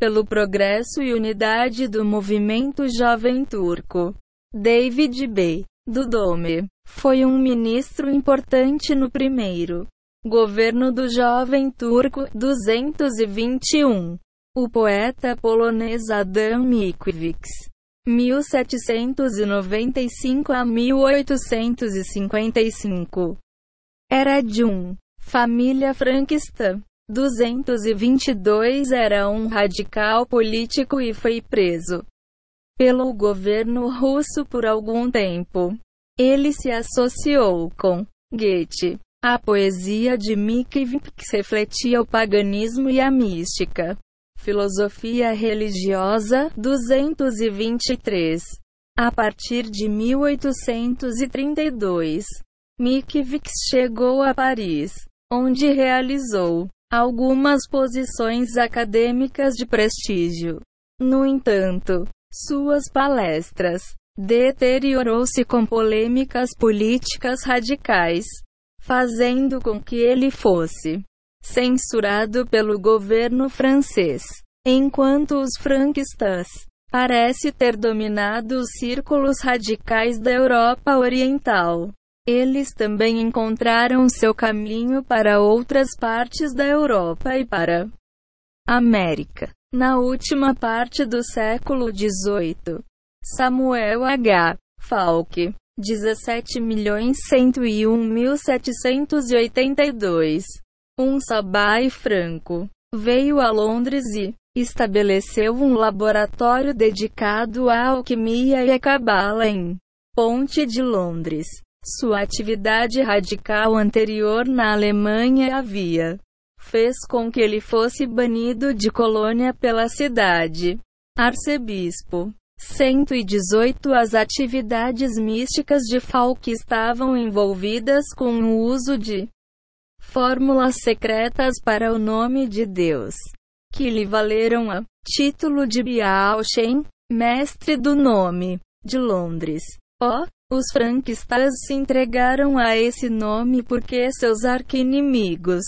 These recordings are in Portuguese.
pelo progresso e unidade do movimento jovem turco. David B. Dudome foi um ministro importante no primeiro governo do jovem turco 221. O poeta polonês Adam Mickiewicz 1795 a 1855 era de um família franquista. 222 era um radical político e foi preso pelo governo russo por algum tempo. Ele se associou com Goethe. A poesia de Mickiewicz refletia o paganismo e a mística. Filosofia religiosa 223. A partir de 1832, Mickiewicz chegou a Paris, onde realizou algumas posições acadêmicas de prestígio. No entanto, suas palestras deteriorou-se com polêmicas políticas radicais, fazendo com que ele fosse censurado pelo governo francês. Enquanto os franquistas parece ter dominado os círculos radicais da Europa Oriental, eles também encontraram seu caminho para outras partes da Europa e para América. Na última parte do século XVIII, Samuel H. Falk, 17.101.782, um sabai franco, veio a Londres e estabeleceu um laboratório dedicado à alquimia e à cabala em Ponte de Londres. Sua atividade radical anterior na Alemanha havia fez com que ele fosse banido de colônia pela cidade. Arcebispo 118 As atividades místicas de Falk estavam envolvidas com o uso de fórmulas secretas para o nome de Deus, que lhe valeram a título de Bial Shen, mestre do nome, de Londres. Os franquistas se entregaram a esse nome porque seus arquinimigos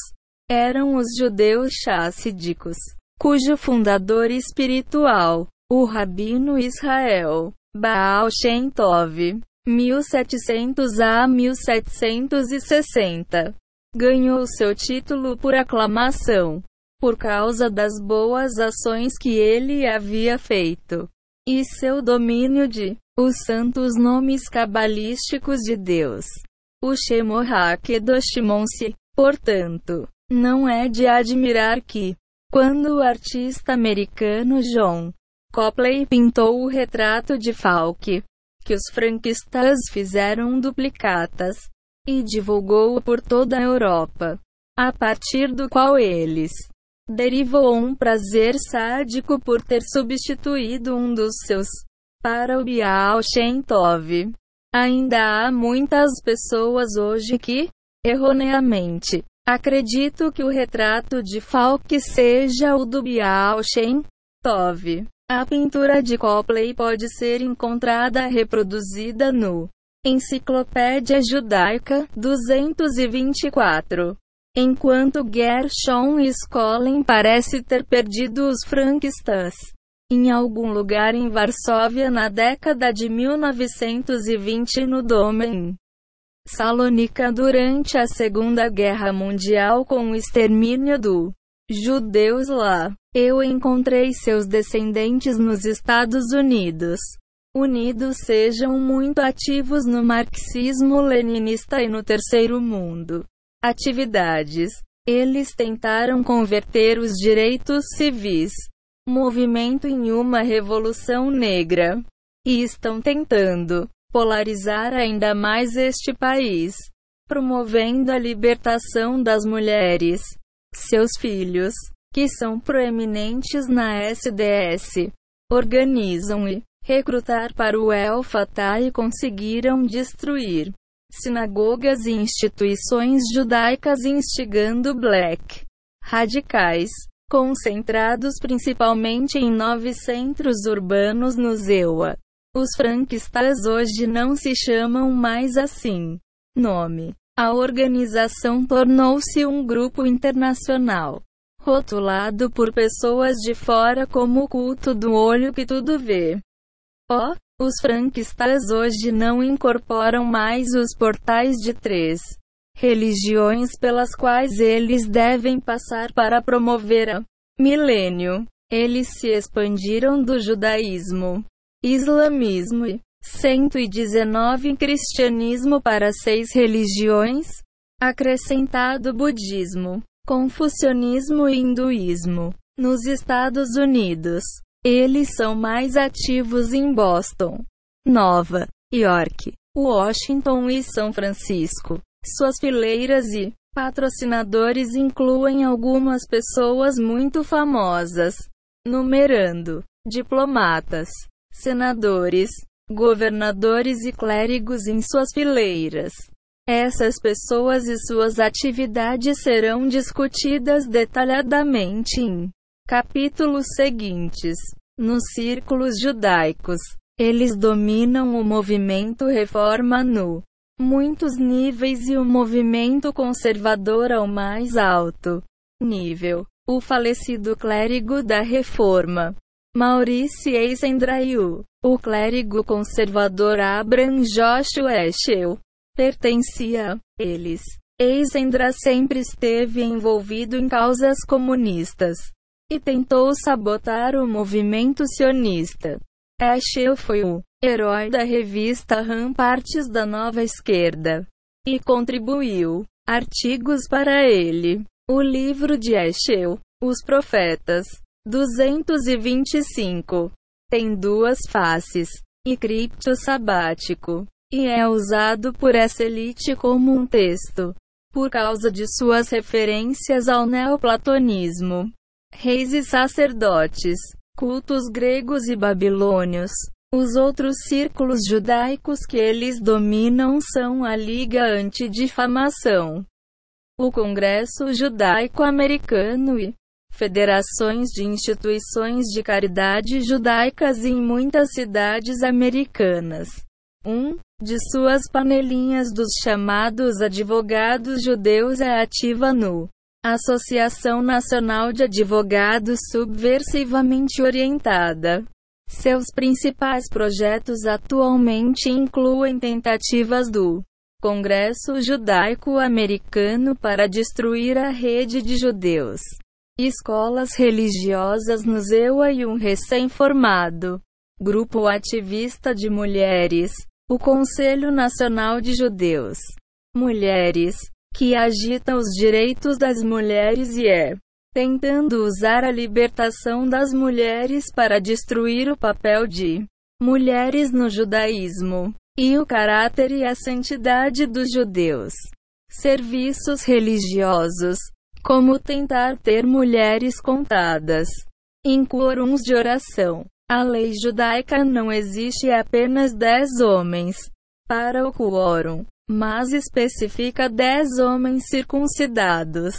eram os judeus chassídicos, cujo fundador espiritual, o rabino Israel, Baal Shem Tov, 1700 a 1760, ganhou seu título por aclamação, por causa das boas ações que ele havia feito, e seu domínio de os santos nomes cabalísticos de Deus. O Shemorah Kedoshimon-se, portanto, não é de admirar que, quando o artista americano John Copley pintou o retrato de Falk, que os franquistas fizeram duplicatas e divulgou-o por toda a Europa, a partir do qual eles derivou um prazer sádico por ter substituído um dos seus para o Bial Shem Tov. Ainda há muitas pessoas hoje que, erroneamente, acreditam que o retrato de Falk seja o do Bial Shem Tov. A pintura de Copley pode ser encontrada reproduzida no Enciclopédia Judaica 224. Enquanto Gershon Scholem parece ter perdido os franquistas em algum lugar em Varsóvia na década de 1920 no Dome Salônica durante a Segunda Guerra Mundial com o extermínio do judeus lá. Eu encontrei seus descendentes nos Estados Unidos. Unidos sejam muito ativos no marxismo-leninista e no terceiro mundo. Atividades. Eles tentaram converter os direitos civis movimento em uma revolução negra. E estão tentando polarizar ainda mais este país, promovendo a libertação das mulheres, seus filhos, que são proeminentes na SDS, organizam e recrutar para o El Fatah e conseguiram destruir sinagogas e instituições judaicas instigando black radicais concentrados principalmente em nove centros urbanos no Zewa. Os franquistas hoje não se chamam mais assim. Nome. A organização tornou-se um grupo internacional, rotulado por pessoas de fora como o culto do olho que tudo vê. Oh, os franquistas hoje não incorporam mais os portais de três religiões pelas quais eles devem passar para promover a milênio. Eles se expandiram do judaísmo, islamismo e 119 cristianismo para seis religiões, acrescentado budismo, confucionismo e hinduísmo. Nos Estados Unidos, eles são mais ativos em Boston, Nova York, Washington e São Francisco. Suas fileiras e patrocinadores incluem algumas pessoas muito famosas, numerando diplomatas, senadores, governadores e clérigos em suas fileiras. Essas pessoas e suas atividades serão discutidas detalhadamente em capítulos seguintes. Nos círculos judaicos, eles dominam o movimento reforma no muitos níveis e o movimento conservador ao mais alto nível. O falecido clérigo da reforma, Maurice Eisendraiu, o clérigo conservador Abraham Joshua Eschel, pertencia a eles. Eisendra sempre esteve envolvido em causas comunistas e tentou sabotar o movimento sionista. Eschel foi o herói da revista Rampartes da Nova Esquerda e contribuiu artigos para ele. O livro de Eschel, Os Profetas, 225, tem duas faces e cripto sabático e é usado por essa elite como um texto por causa de suas referências ao neoplatonismo. Reis e sacerdotes, cultos gregos e babilônios. Os outros círculos judaicos que eles dominam são a Liga Antidifamação, o Congresso Judaico-Americano e federações de instituições de caridade judaicas em muitas cidades americanas. Um de suas panelinhas dos chamados advogados judeus é ativa no Associação Nacional de Advogados Subversivamente Orientada. Seus principais projetos atualmente incluem tentativas do Congresso Judaico-Americano para destruir a rede de judeus, escolas religiosas no ZEUA e um recém-formado grupo ativista de mulheres, o Conselho Nacional de Judeus. Mulheres, que agita os direitos das mulheres e é tentando usar a libertação das mulheres para destruir o papel de mulheres no judaísmo e o caráter e a santidade dos judeus. Serviços religiosos, como tentar ter mulheres contadas em quórums de oração. A lei judaica não existe apenas dez homens para o quórum mas especifica dez homens circuncidados.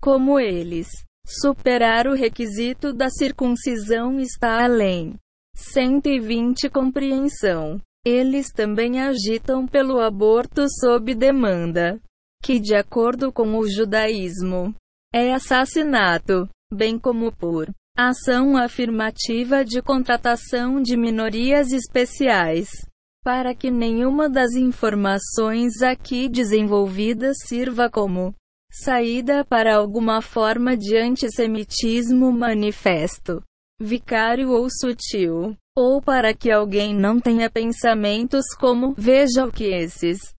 Como eles, superar o requisito da circuncisão está além. 120 Compreensão. Eles também agitam pelo aborto sob demanda, que, de acordo com o judaísmo, é assassinato, bem como por ação afirmativa de contratação de minorias especiais para que nenhuma das informações aqui desenvolvidas sirva como saída para alguma forma de antissemitismo manifesto, vicário ou sutil, ou para que alguém não tenha pensamentos como veja o que esses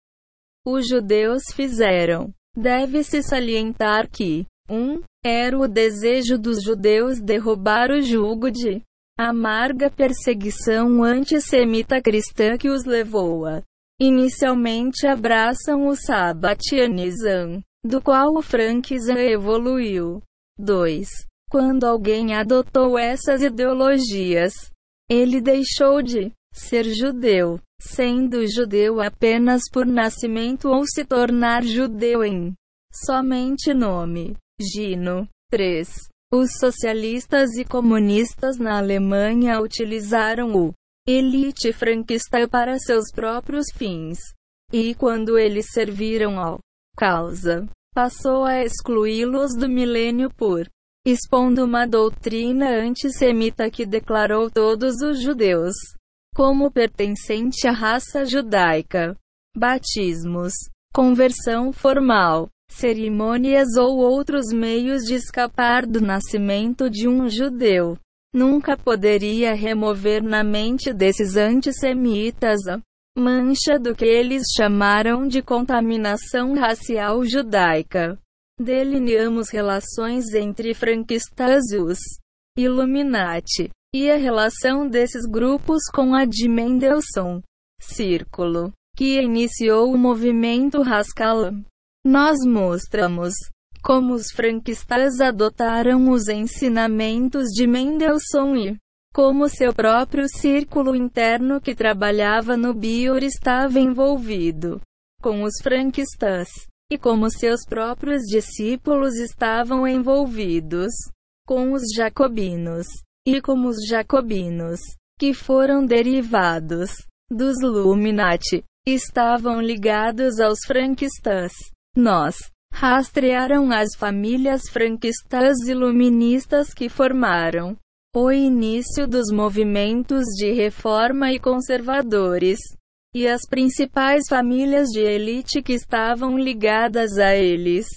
os judeus fizeram. Deve-se salientar que 1. Um, era o desejo dos judeus derrubar o jugo de amarga perseguição antissemita cristã que os levou a inicialmente abraçam o sabatianismo, do qual o franquismo evoluiu. 2. Quando alguém adotou essas ideologias, ele deixou de ser judeu, sendo judeu apenas por nascimento ou se tornar judeu em somente nome. Gino. 3. Os socialistas e comunistas na Alemanha utilizaram o elite franquista para seus próprios fins. E quando eles serviram ao causa, passou a excluí-los do milênio por expondo uma doutrina antissemita que declarou todos os judeus como pertencente à raça judaica. Batismos, conversão formal, cerimônias ou outros meios de escapar do nascimento de um judeu nunca poderia remover na mente desses antissemitas a mancha do que eles chamaram de contaminação racial judaica. Delineamos relações entre franquistas e os Illuminati, e a relação desses grupos com a de Mendelssohn, círculo, que iniciou o movimento Haskalah. Nós mostramos como os franquistas adotaram os ensinamentos de Mendelssohn e como seu próprio círculo interno que trabalhava no Bior estava envolvido com os franquistas, e como seus próprios discípulos estavam envolvidos com os jacobinos, e como os jacobinos, que foram derivados dos Illuminati, estavam ligados aos franquistas. Nós rastrearam as famílias franquistas iluministas que formaram o início dos movimentos de reforma e conservadores, e as principais famílias de elite que estavam ligadas a eles,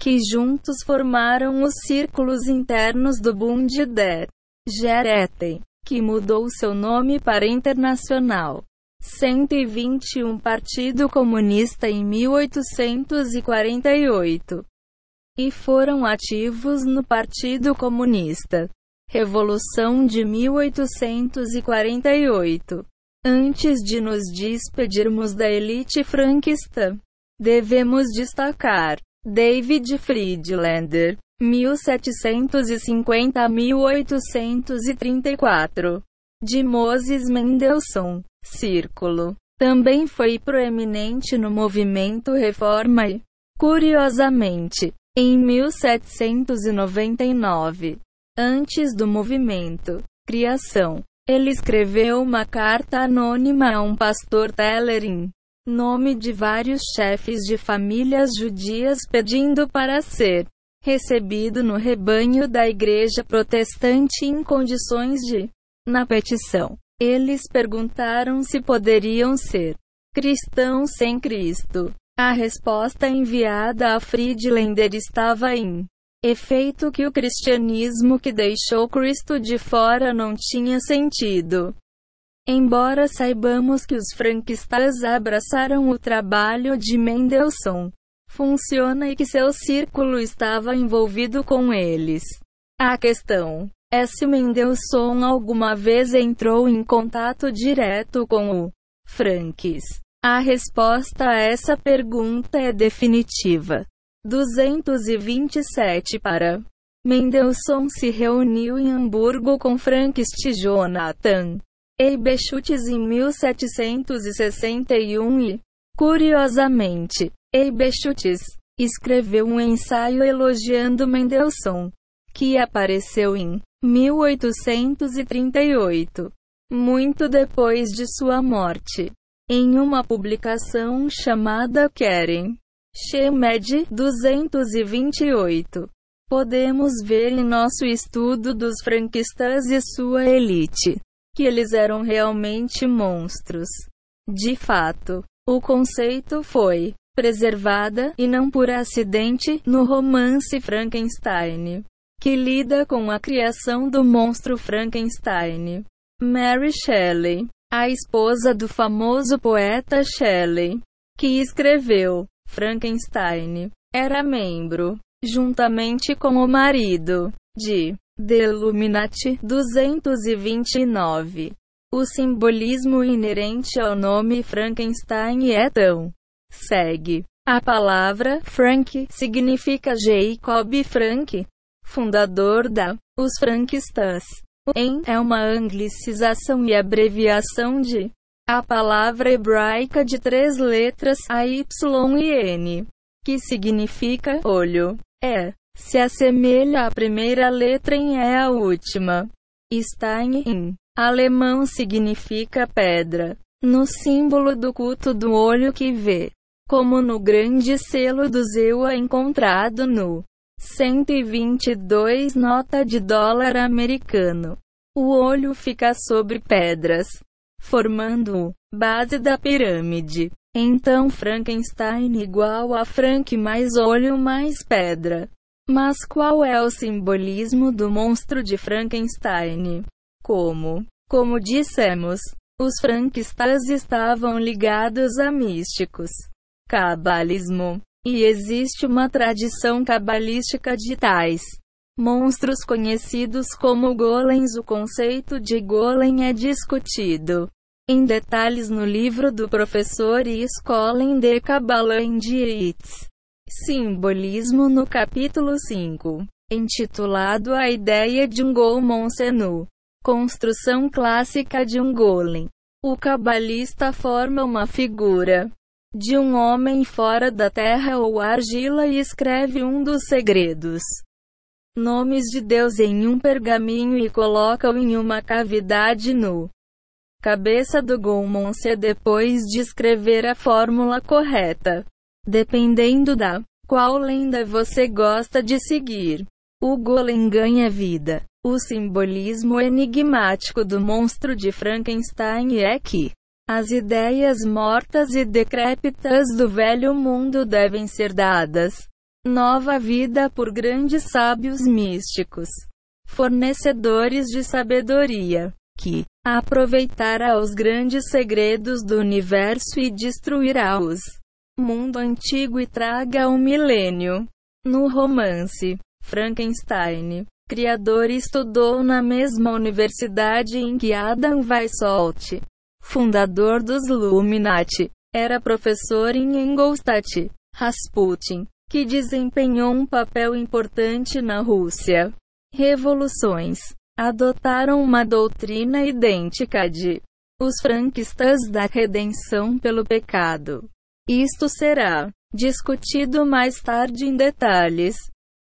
que juntos formaram os círculos internos do Bund der Gerete, que mudou seu nome para Internacional. 121 Partido Comunista em 1848. E foram ativos no Partido Comunista. Revolução de 1848. Antes de nos despedirmos da elite franquista, devemos destacar David Friedlander, 1750 1834, de Moses Mendelssohn. Círculo. Também foi proeminente no movimento Reforma e, curiosamente, em 1799, antes do movimento Criação, ele escreveu uma carta anônima a um pastor Tellerin, nome de vários chefes de famílias judias pedindo para ser recebido no rebanho da igreja protestante em condições de, na petição, eles perguntaram se poderiam ser cristãos sem Cristo. A resposta enviada a Friedlander estava em efeito que o cristianismo que deixou Cristo de fora não tinha sentido. Embora saibamos que os franquistas abraçaram o trabalho de Mendelssohn, funciona e que seu círculo estava envolvido com eles. A questão S. Mendelssohn alguma vez entrou em contato direto com o Franks? A resposta a essa pergunta é definitiva. 227 para Mendelssohn se reuniu em Hamburgo com Franks Jonathan Eibeschutz em 1761 e, curiosamente, Eibeschutz escreveu um ensaio elogiando Mendelssohn, que apareceu em 1838, muito depois de sua morte. Em uma publicação chamada Keren Shemed 228, podemos ver em nosso estudo dos franquistas e sua elite que eles eram realmente monstros. De fato, o conceito foi preservada, e não por acidente, no romance Frankenstein que lida com a criação do monstro Frankenstein. Mary Shelley, a esposa do famoso poeta Shelley, que escreveu Frankenstein, era membro, juntamente com o marido, de The Illuminati 229. O simbolismo inerente ao nome Frankenstein é tão segue. A palavra Frank significa Jacob Frank, fundador da Os Franquistas. O em é uma anglicização e abreviação de a palavra hebraica de três letras A, Y e N, que significa olho. É se assemelha à primeira letra em é a última. Stein em alemão significa pedra. No símbolo do culto do olho que vê, como no grande selo do Zewa encontrado no 122 nota de dólar americano. O olho fica sobre pedras, formando base da pirâmide. Então Frankenstein igual a Frank mais olho mais pedra. Mas qual é o simbolismo do monstro de Frankenstein? Como, como dissemos, os Frankensteins estavam ligados a místicos, cabalismo, e existe uma tradição cabalística de tais monstros conhecidos como golems. O conceito de golem é discutido em detalhes no livro do professor Iscolin de Kabbalah and Its Simbolismo no capítulo 5, intitulado A Ideia de um Golem Senu. Construção clássica de um golem. O cabalista forma uma figura de um homem fora da terra ou argila e escreve um dos segredos. Nomes de Deus em um pergaminho e coloca-o em uma cavidade no cabeça do Golmonse depois de escrever a fórmula correta. Dependendo da qual lenda você gosta de seguir, o golem ganha vida. O simbolismo enigmático do monstro de Frankenstein é que as ideias mortas e decrépitas do velho mundo devem ser dadas nova vida por grandes sábios místicos, fornecedores de sabedoria, que aproveitará os grandes segredos do universo e destruirá-os. Mundo antigo e traga o um milênio. No romance Frankenstein, criador estudou na mesma universidade em que Adam Weishaupt, fundador dos Illuminati, era professor em Ingolstadt. Rasputin, que desempenhou um papel importante na Rússia. Revoluções adotaram uma doutrina idêntica de os franquistas da redenção pelo pecado. Isto será discutido mais tarde em detalhes.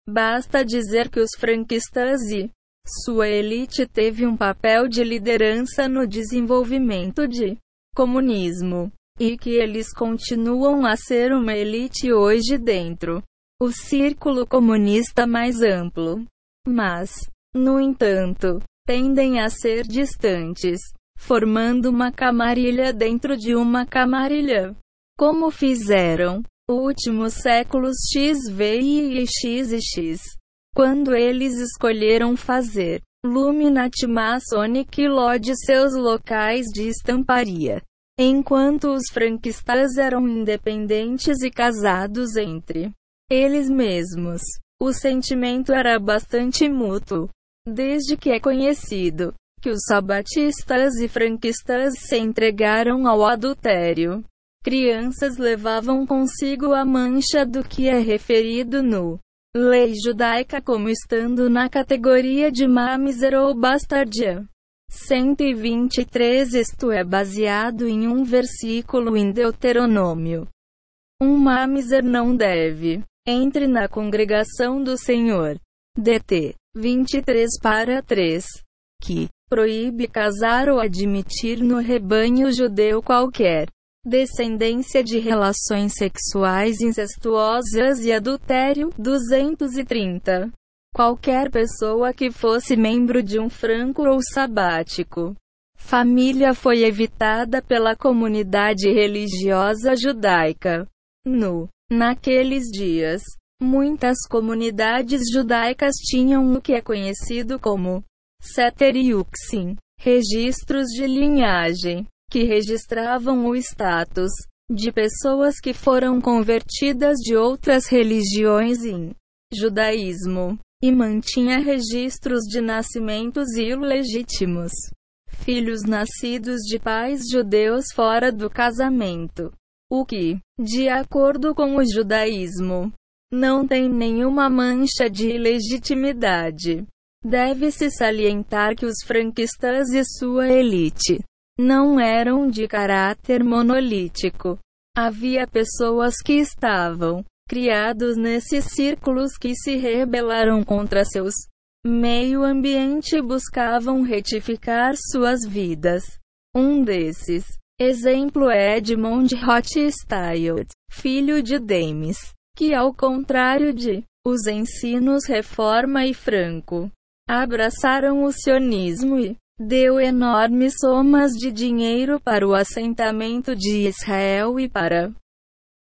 Basta dizer que os franquistas e sua elite teve um papel de liderança no desenvolvimento de comunismo, e que eles continuam a ser uma elite hoje dentro o círculo comunista mais amplo. Mas, no entanto, tendem a ser distantes, formando uma camarilha dentro de uma camarilha. Como fizeram últimos séculos XV e X e X, quando eles escolheram fazer Luminati Masonic Lodge seus locais de estamparia. Enquanto os franquistas eram independentes e casados entre eles mesmos, o sentimento era bastante mútuo. Desde que é conhecido que os sabatistas e franquistas se entregaram ao adultério, crianças levavam consigo a mancha do que é referido no lei judaica como estando na categoria de mamzer ou bastardia. 123 Isto é baseado em um versículo em Deuteronômio. Um mamzer não deve. Entre na congregação do Senhor. DT 23 para 3. Que proíbe casar ou admitir no rebanho judeu qualquer descendência de relações sexuais incestuosas e adultério. 230. Qualquer pessoa que fosse membro de um franco ou sabático. Família foi evitada pela comunidade religiosa judaica. No naqueles dias, muitas comunidades judaicas tinham o que é conhecido como Seter Yuxin, registros de linhagem que registravam o status de pessoas que foram convertidas de outras religiões em judaísmo, e mantinha registros de nascimentos ilegítimos, filhos nascidos de pais judeus fora do casamento, o que, de acordo com o judaísmo, não tem nenhuma mancha de ilegitimidade. Deve-se salientar que os franquistas e sua elite não eram de caráter monolítico. Havia pessoas que estavam criados nesses círculos que se rebelaram contra seus meio ambiente e buscavam retificar suas vidas. Um desses exemplo é Edmond Rothschild, filho de Demis, que ao contrário de os ensinos Reforma e Franco. Abraçaram o sionismo e deu enormes somas de dinheiro para o assentamento de Israel e para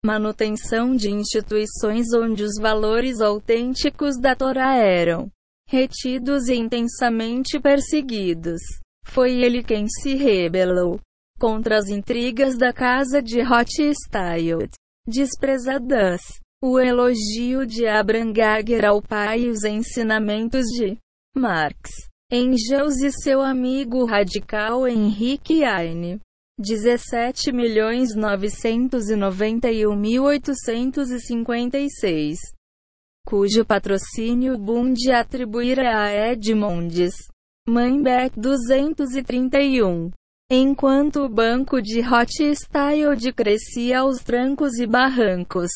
manutenção de instituições onde os valores autênticos da Torá eram retidos e intensamente perseguidos. Foi ele quem se rebelou contra as intrigas da casa de Rothschild, desprezadas, o elogio de Abraham Gagger ao pai e os ensinamentos de Marx, Engels e seu amigo radical Henrique Heine. 17.991.856, cujo patrocínio Bund atribuíra a Edmondes. Beck 231. Enquanto o banco de Rothschild crescia aos trancos e barrancos.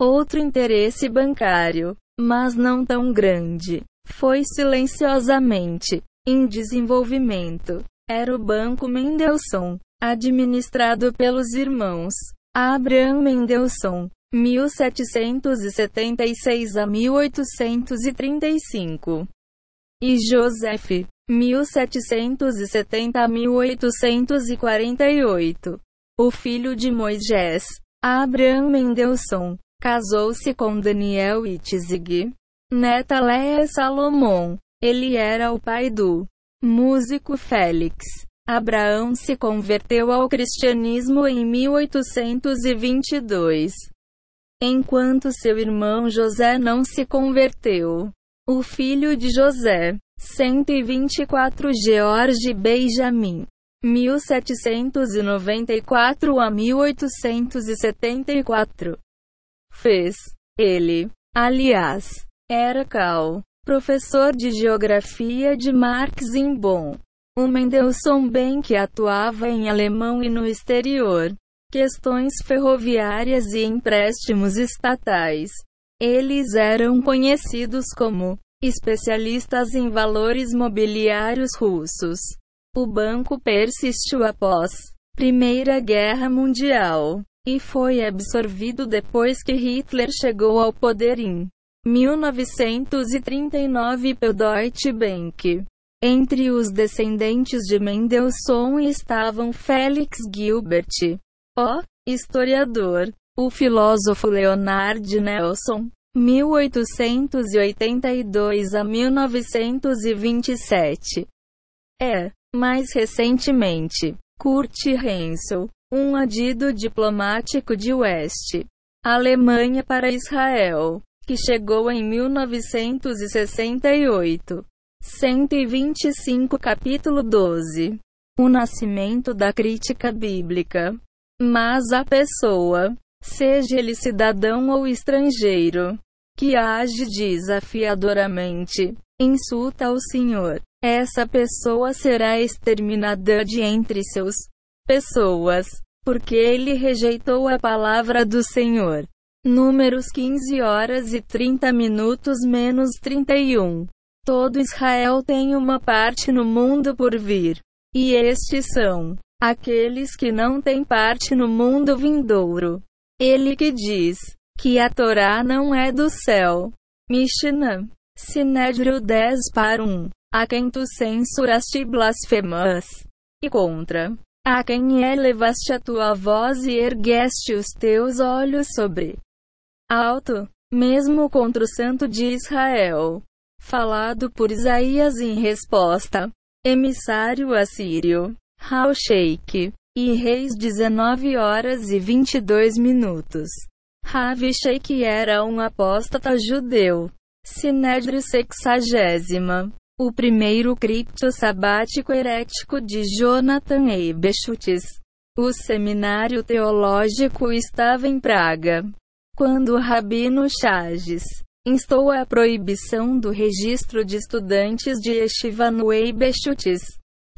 Outro interesse bancário, mas não tão grande, foi silenciosamente em desenvolvimento. Era o Banco Mendelssohn, administrado pelos irmãos Abraham Mendelssohn, 1776 a 1835, e Joseph, 1770 a 1848. O filho de Moisés, Abraham Mendelssohn, casou-se com Daniel Itzig, neta Leia Salomão. Ele era o pai do músico Félix. Abraão se converteu ao cristianismo em 1822. Enquanto seu irmão José não se converteu. O filho de José, 124 George Benjamin, 1794 a 1874. Fez. Ele, aliás, era Cal, professor de geografia de Marx em Bonn. O Mendelssohn bem que atuava em alemão e no exterior. Questões ferroviárias e empréstimos estatais. Eles eram conhecidos como especialistas em valores mobiliários russos. O banco persistiu após Primeira Guerra Mundial e foi absorvido depois que Hitler chegou ao poder em 1939 pelo Deutsche Bank. Entre os descendentes de Mendelssohn estavam Felix Gilbert, o historiador, o filósofo Leonard Nelson, 1882 a 1927. É, mais recentemente, Kurt Hensel, um adido diplomático de West Alemanha para Israel, que chegou em 1968. 125 Capítulo 12 O nascimento da crítica bíblica. Mas a pessoa, seja ele cidadão ou estrangeiro, que age desafiadoramente, insulta o Senhor, essa pessoa será exterminada de entre seus pessoas, porque ele rejeitou a palavra do Senhor. Números 15 horas e 30 minutos menos 31. Todo Israel tem uma parte no mundo por vir. E estes são aqueles que não têm parte no mundo vindouro. Ele que diz que a Torá não é do céu. Mishnah. Sinédrio 10 para 1. A quem tu censuraste blasfemas. E contra. A quem elevaste a tua voz e ergueste os teus olhos sobre alto, mesmo contra o santo de Israel falado por Isaías em resposta. Emissário assírio, Sheikh, e reis 19 horas e 22 minutos. Ravi Sheikh era um apóstata judeu. Sinédrio sexagésima. O primeiro cripto sabático herético de Jonathan Eibeschutz. O seminário teológico estava em Praga. Quando o Rabino Chages instou a proibição do registro de estudantes de Yeshiva no Eibeschutz.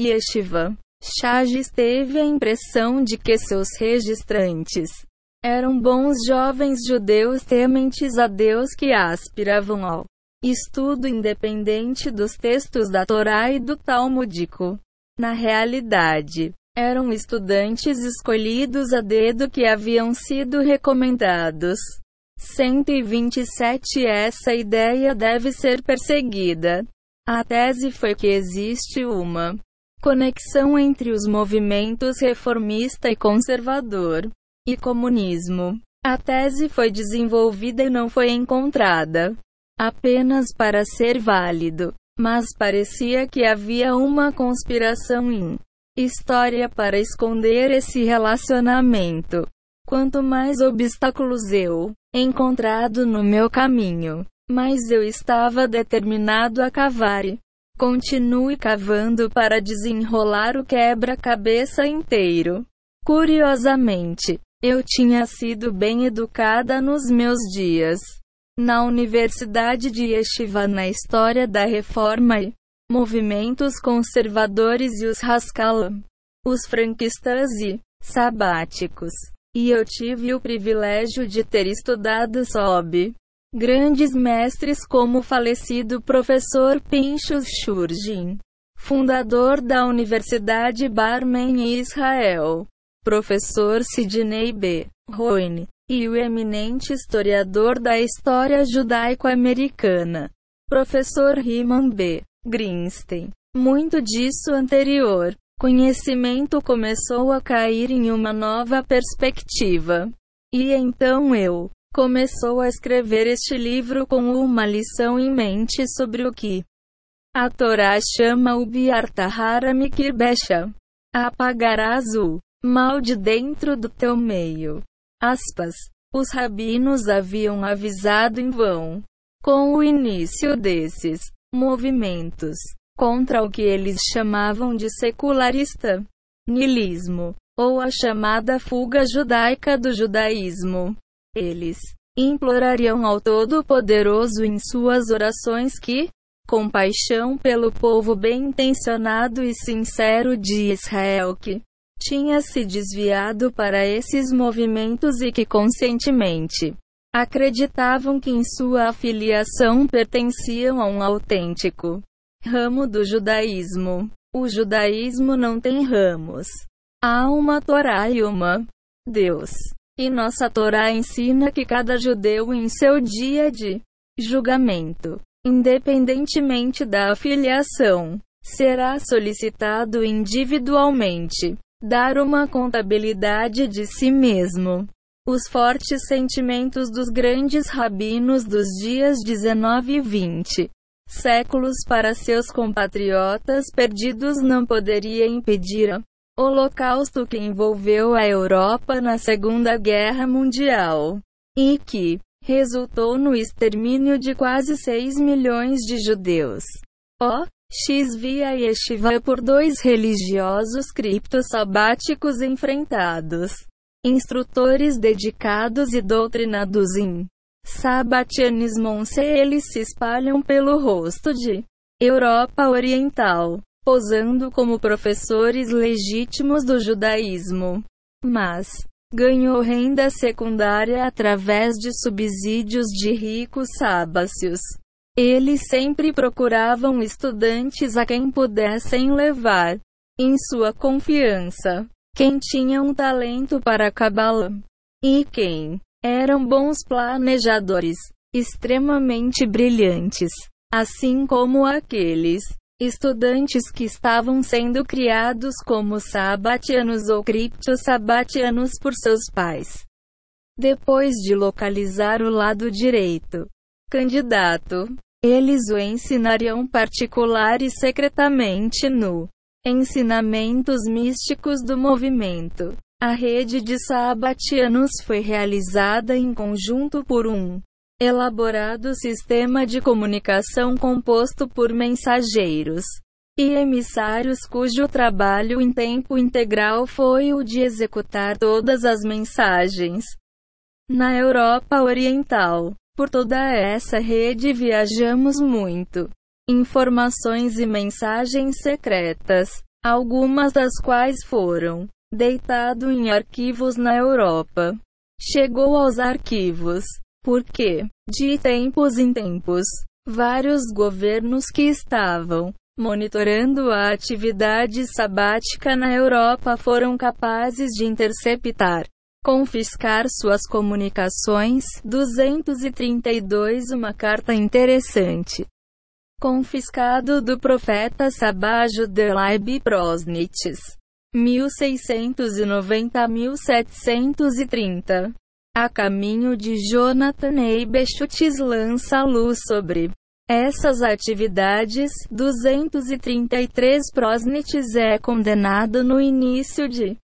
Yeshiva. Chages teve a impressão de que seus registrantes eram bons jovens judeus tementes a Deus que aspiravam ao estudo independente dos textos da Torá e do Talmudico. Na realidade, eram estudantes escolhidos a dedo que haviam sido recomendados 127 Essa ideia deve ser perseguida. A tese foi que existe uma conexão entre os movimentos reformista e conservador e comunismo. A tese foi desenvolvida e não foi encontrada apenas para ser válido, mas parecia que havia uma conspiração em história para esconder esse relacionamento. Quanto mais obstáculos eu encontrado no meu caminho, mais eu estava determinado a cavar e continue cavando para desenrolar o quebra-cabeça inteiro. Curiosamente, eu tinha sido bem educada nos meus dias na Universidade de Yeshiva na história da reforma e movimentos conservadores e os Haskalah, os franquistas e sabáticos. E eu tive o privilégio de ter estudado sob grandes mestres como o falecido professor Pinchas Shurgin, fundador da Universidade Barmen em Israel, professor Sidney B. Roine, e o eminente historiador da história judaico-americana, professor Riman B. Greenstein. Muito disso anterior, conhecimento começou a cair em uma nova perspectiva. E então eu começou a escrever este livro com uma lição em mente sobre o que a Torá chama o Biartahara Mikirbesha. Apagarás o mal de dentro do teu meio. Aspas. Os rabinos haviam avisado em vão. Com o início desses movimentos contra o que eles chamavam de secularista nilismo, ou a chamada fuga judaica do judaísmo, eles implorariam ao Todo-Poderoso em suas orações que, com paixão pelo povo bem-intencionado e sincero de Israel que tinha se desviado para esses movimentos e que conscientemente acreditavam que em sua afiliação pertenciam a um autêntico ramo do judaísmo. O judaísmo não tem ramos. Há uma Torá e uma Deus. E nossa Torá ensina que cada judeu em seu dia de julgamento, independentemente da afiliação, será solicitado individualmente dar uma contabilidade de si mesmo. Os fortes sentimentos dos grandes rabinos dos dias 19 e 20 séculos para seus compatriotas perdidos não poderia impedir a holocausto que envolveu a Europa na Segunda Guerra Mundial e que resultou no extermínio de quase 6 milhões de judeus. O X via Yeshiva por dois religiosos criptosabáticos enfrentados. Instrutores dedicados e doutrinados em Sabatianismo se eles se espalham pelo rosto de Europa Oriental, posando como professores legítimos do judaísmo. Mas ganhou renda secundária através de subsídios de ricos sábacios. Eles sempre procuravam estudantes a quem pudessem levar em sua confiança, quem tinha um talento para Kabbalah e quem eram bons planejadores, extremamente brilhantes, assim como aqueles estudantes que estavam sendo criados como sabatianos ou criptosabatianos por seus pais. Depois de localizar o lado direito, candidato, eles o ensinariam particular e secretamente no ensinamentos místicos do movimento. A rede de sabatianos foi realizada em conjunto por um elaborado sistema de comunicação composto por mensageiros e emissários cujo trabalho em tempo integral foi o de executar todas as mensagens. Na Europa Oriental, por toda essa rede viajamos muito. Informações e mensagens secretas, algumas das quais foram deitado em arquivos na Europa. Chegou aos arquivos, porque, de tempos em tempos, vários governos que estavam monitorando a atividade sabática na Europa foram capazes de interceptar confiscar suas comunicações. 232 Uma carta interessante. Confiscado do profeta Sabajo de Laib Prosnites. 1690-1730. A caminho de Jonathan Eibeschutz lança luz sobre essas atividades. 233 Prosnites é condenado no início de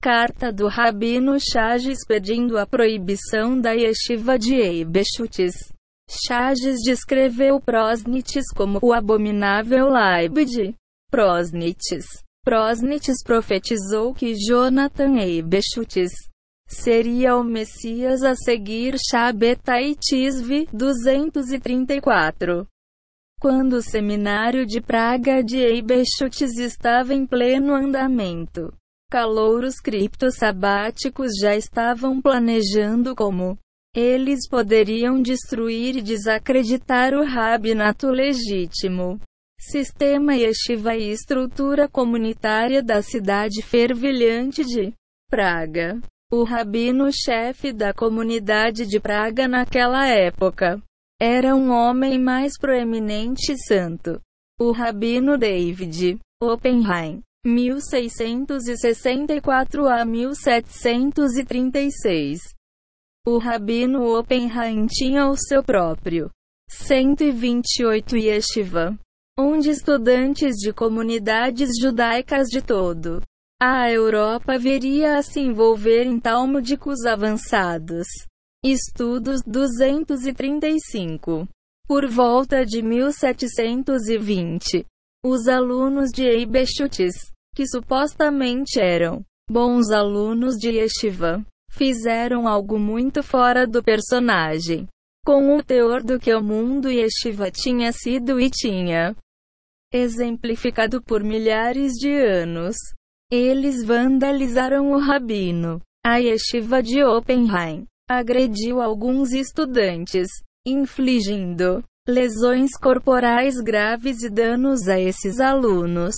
carta do Rabino Chages pedindo a proibição da yeshiva de Eibeschutz. Chages descreveu Prosnites como o abominável Laib de Prosnites. Prosnites profetizou que Jonathan Eibeschutz seria o Messias a seguir Shabetai Tisvi 234. Quando o seminário de Praga de Eibeschutz estava em pleno andamento, calouros criptosabáticos já estavam planejando como eles poderiam destruir e desacreditar o rabinato legítimo. Sistema yeshiva e estrutura comunitária da cidade fervilhante de Praga. O rabino-chefe da comunidade de Praga naquela época era um homem mais proeminente e santo. O rabino David Oppenheim 1664 a 1736. O rabino Oppenheim tinha o seu próprio 128 yeshiva, onde estudantes de comunidades judaicas de todo a Europa viria a se envolver em talmúdicos avançados. Estudos 235. Por volta de 1720, os alunos de Eibeschutz, que supostamente eram bons alunos de Yeshiva, fizeram algo muito fora do personagem, com o teor do que o mundo Yeshiva tinha sido e tinha exemplificado por milhares de anos. Eles vandalizaram o rabino. A yeshiva de Oppenheim agrediu alguns estudantes, infligindo lesões corporais graves e danos a esses alunos.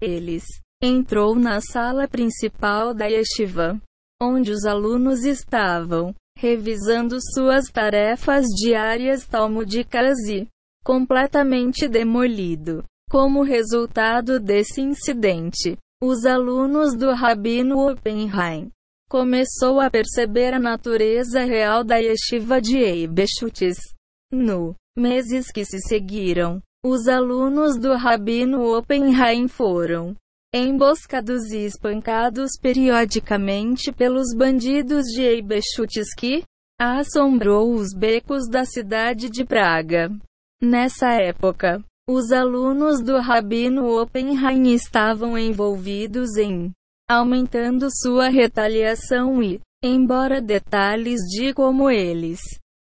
Eles entrou na sala principal da yeshiva, onde os alunos estavam revisando suas tarefas diárias talmudicas e completamente demolido. Como resultado desse incidente, os alunos do Rabino Oppenheim começou a perceber a natureza real da yeshiva de Eibeschutz. No meses que se seguiram, os alunos do Rabino Oppenheim foram emboscados e espancados periodicamente pelos bandidos de Eibeschutz que assombrou os becos da cidade de Praga. Nessa época, os alunos do Rabino Oppenheim estavam envolvidos em aumentando sua retaliação e, embora detalhes de como eles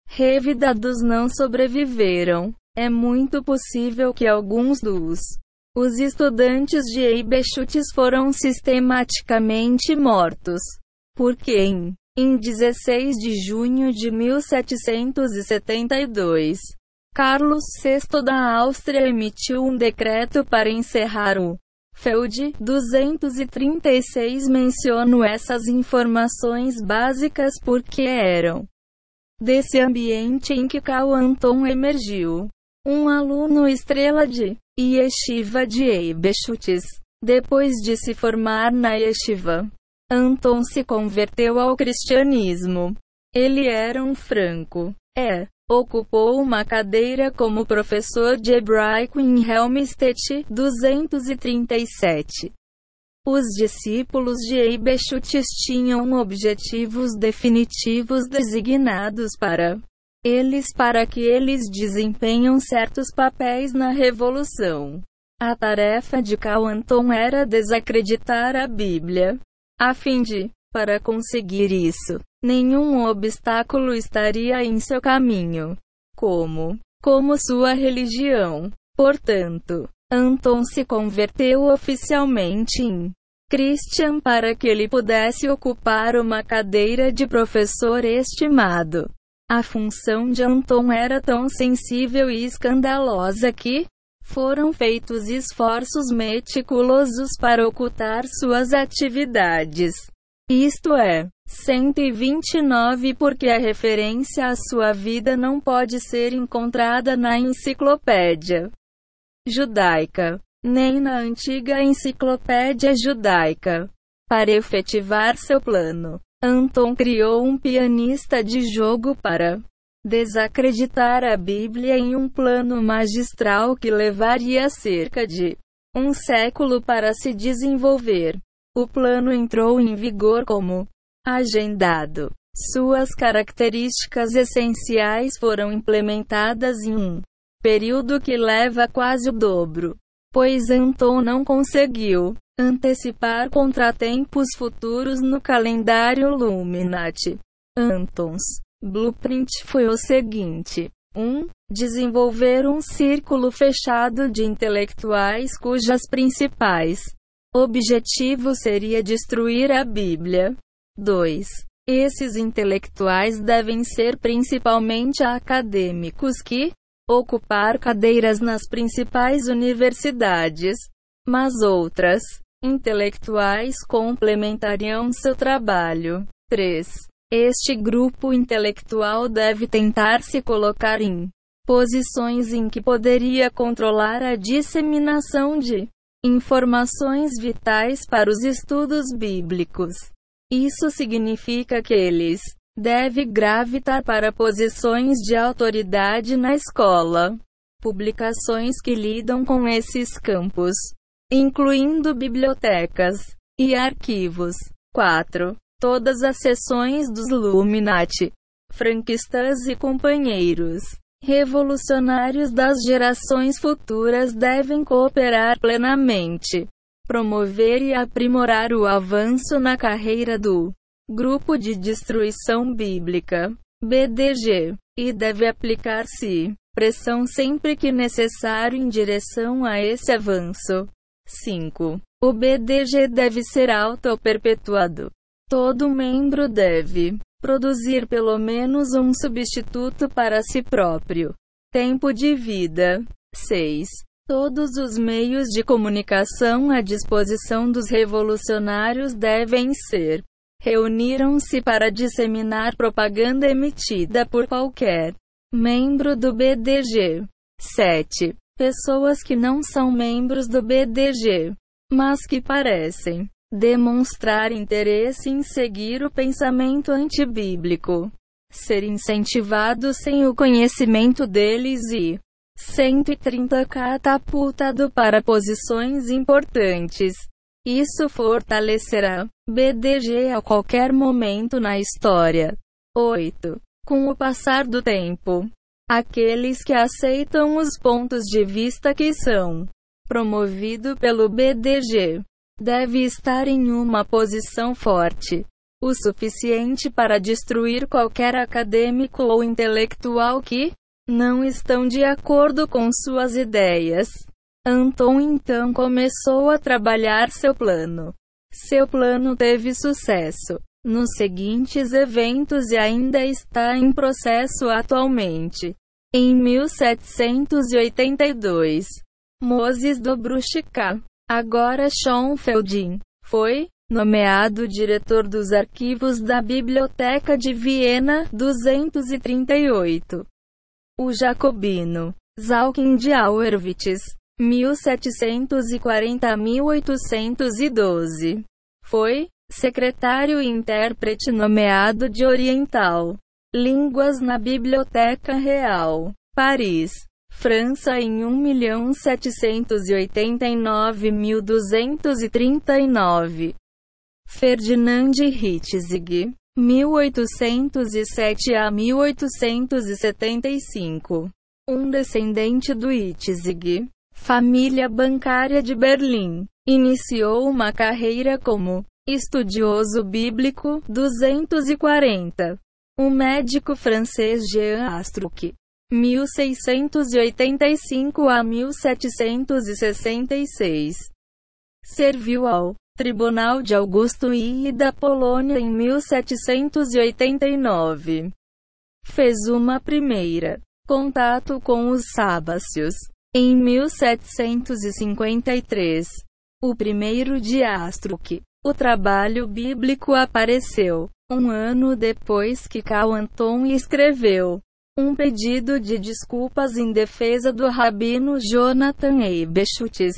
revidados não sobreviveram, é muito possível que alguns dos os estudantes de Eibeschutz foram sistematicamente mortos. Porque em, em 16 de junho de 1772, Carlos VI da Áustria emitiu um decreto para encerrar o Feld 236 menciono essas informações básicas porque eram desse ambiente em que Carl Anton emergiu. Um aluno estrela de Yeshiva de Eibeschutz. Depois de se formar na Yeshiva, Anton se converteu ao cristianismo. Ele era um franco. É. Ocupou uma cadeira como professor de hebraico em Helmstedt, 237. Os discípulos de Eibeschutz tinham objetivos definitivos designados para eles para que eles desempenham certos papéis na revolução. A tarefa de Anton era desacreditar a Bíblia, a fim de, para conseguir isso, nenhum obstáculo estaria em seu caminho. Como? Como sua religião. Portanto, Anton se converteu oficialmente em Christian para que ele pudesse ocupar uma cadeira de professor estimado. A função de Anton era tão sensível e escandalosa que foram feitos esforços meticulosos para ocultar suas atividades. isto é, 129 porque a referência à sua vida não pode ser encontrada na enciclopédia judaica, nem na antiga enciclopédia judaica. Para efetivar seu plano, Anton criou um pianista de jogo para desacreditar a Bíblia em um plano magistral que levaria cerca de um século para se desenvolver. O plano entrou em vigor como agendado. Suas características essenciais foram implementadas em um período que leva quase o dobro, pois Anton não conseguiu antecipar contratempos futuros no calendário Luminati. Antons blueprint foi o seguinte: 1. Um, desenvolver um círculo fechado de intelectuais cujas principais objetivo seria destruir a Bíblia. 2. Esses intelectuais devem ser principalmente acadêmicos que ocupar cadeiras nas principais universidades, mas outras intelectuais complementariam seu trabalho. 3. Este grupo intelectual deve tentar se colocar em posições em que poderia controlar a disseminação de informações vitais para os estudos bíblicos. Isso significa que eles devem gravitar para posições de autoridade na escola. Publicações que lidam com esses campos, incluindo bibliotecas e arquivos. 4. Todas as sessões dos Illuminati, franquistas e companheiros revolucionários das gerações futuras devem cooperar plenamente, promover e aprimorar o avanço na carreira do Grupo de Destruição Bíblica, BDG, e deve aplicar-se pressão sempre que necessário em direção a esse avanço. 5. O BDG deve ser auto-perpetuado. Todo membro deve produzir pelo menos um substituto para si próprio. Tempo de vida. 6. Todos os meios de comunicação à disposição dos revolucionários devem ser. Reuniram-se para disseminar propaganda emitida por qualquer membro do BDG. 7. Pessoas que não são membros do BDG, mas que parecem demonstrar interesse em seguir o pensamento antibíblico, ser incentivado sem o conhecimento deles e 130 catapultado para posições importantes. Isso fortalecerá BDG a qualquer momento na história. 8. Com o passar do tempo, aqueles que aceitam os pontos de vista que são promovido pelo BDG deve estar em uma posição forte o suficiente para destruir qualquer acadêmico ou intelectual que não estão de acordo com suas ideias. Anton então começou a trabalhar seu plano. Seu plano teve sucesso nos seguintes eventos e ainda está em processo atualmente. Em 1782, Moses Dobruschka Agora Schoenfeldin foi nomeado diretor dos arquivos da Biblioteca de Viena 238. O jacobino Zalkin de Auerwitz 1740-1812 foi secretário e intérprete nomeado de Oriental Línguas na Biblioteca Real, Paris. França em 1.789.239. Ferdinand Hitzig, 1807 a 1875. Um descendente do Hitzig, família bancária de Berlim, iniciou uma carreira como estudioso bíblico 240. O médico francês Jean Astruc 1685 a 1766. Serviu ao Tribunal de Augusto I da Polônia em 1789. Fez uma primeira contato com os sábacios em 1753. O primeiro de Astruc O trabalho bíblico apareceu um ano depois que Cal Anton escreveu um pedido de desculpas em defesa do rabino Jonathan Eibeschutz.